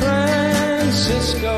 Francisco.